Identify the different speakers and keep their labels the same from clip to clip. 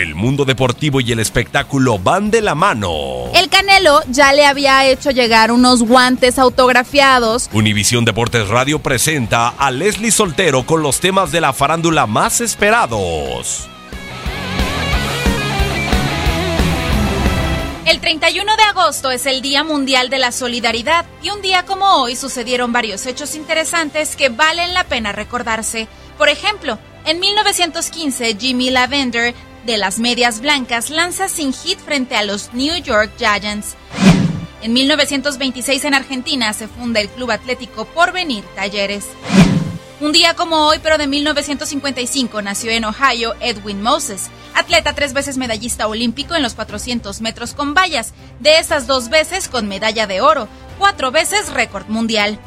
Speaker 1: El mundo deportivo y el espectáculo van de la mano.
Speaker 2: El Canelo ya le había hecho llegar unos guantes autografiados.
Speaker 1: Univisión Deportes Radio presenta a Leslie Soltero con los temas de la farándula más esperados.
Speaker 2: El 31 de agosto es el Día Mundial de la Solidaridad y un día como hoy sucedieron varios hechos interesantes que valen la pena recordarse. Por ejemplo, en 1915 Jimmy Lavender de las Medias Blancas lanza sin hit frente a los New York Giants. En 1926 en Argentina se funda el Club Atlético Porvenir Talleres. Un día como hoy, pero de 1955, nació en Ohio Edwin Moses, atleta tres veces medallista olímpico en los 400 metros con vallas, de esas dos veces con medalla de oro, cuatro veces récord mundial.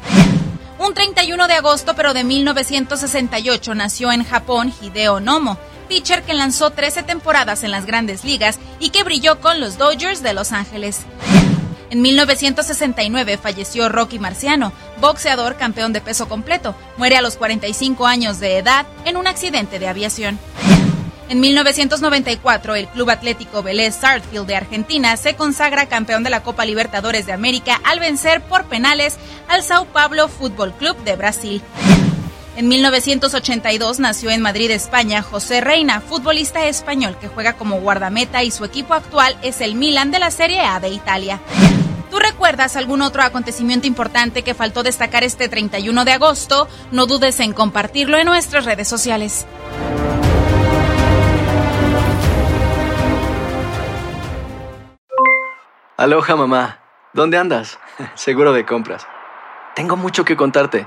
Speaker 2: Un 31 de agosto, pero de 1968, nació en Japón Hideo Nomo, pitcher que lanzó 13 temporadas en las grandes ligas y que brilló con los Dodgers de Los Ángeles. En 1969 falleció Rocky Marciano, boxeador campeón de peso completo. Muere a los 45 años de edad en un accidente de aviación. En 1994, el Club Atlético Vélez Sarfield de Argentina se consagra campeón de la Copa Libertadores de América al vencer por penales al Sao Paulo Fútbol Club de Brasil. En 1982 nació en Madrid, España, José Reina, futbolista español que juega como guardameta y su equipo actual es el Milan de la Serie A de Italia. ¿Tú recuerdas algún otro acontecimiento importante que faltó destacar este 31 de agosto? No dudes en compartirlo en nuestras redes sociales.
Speaker 3: Aloha mamá, ¿dónde andas? Seguro de compras. Tengo mucho que contarte.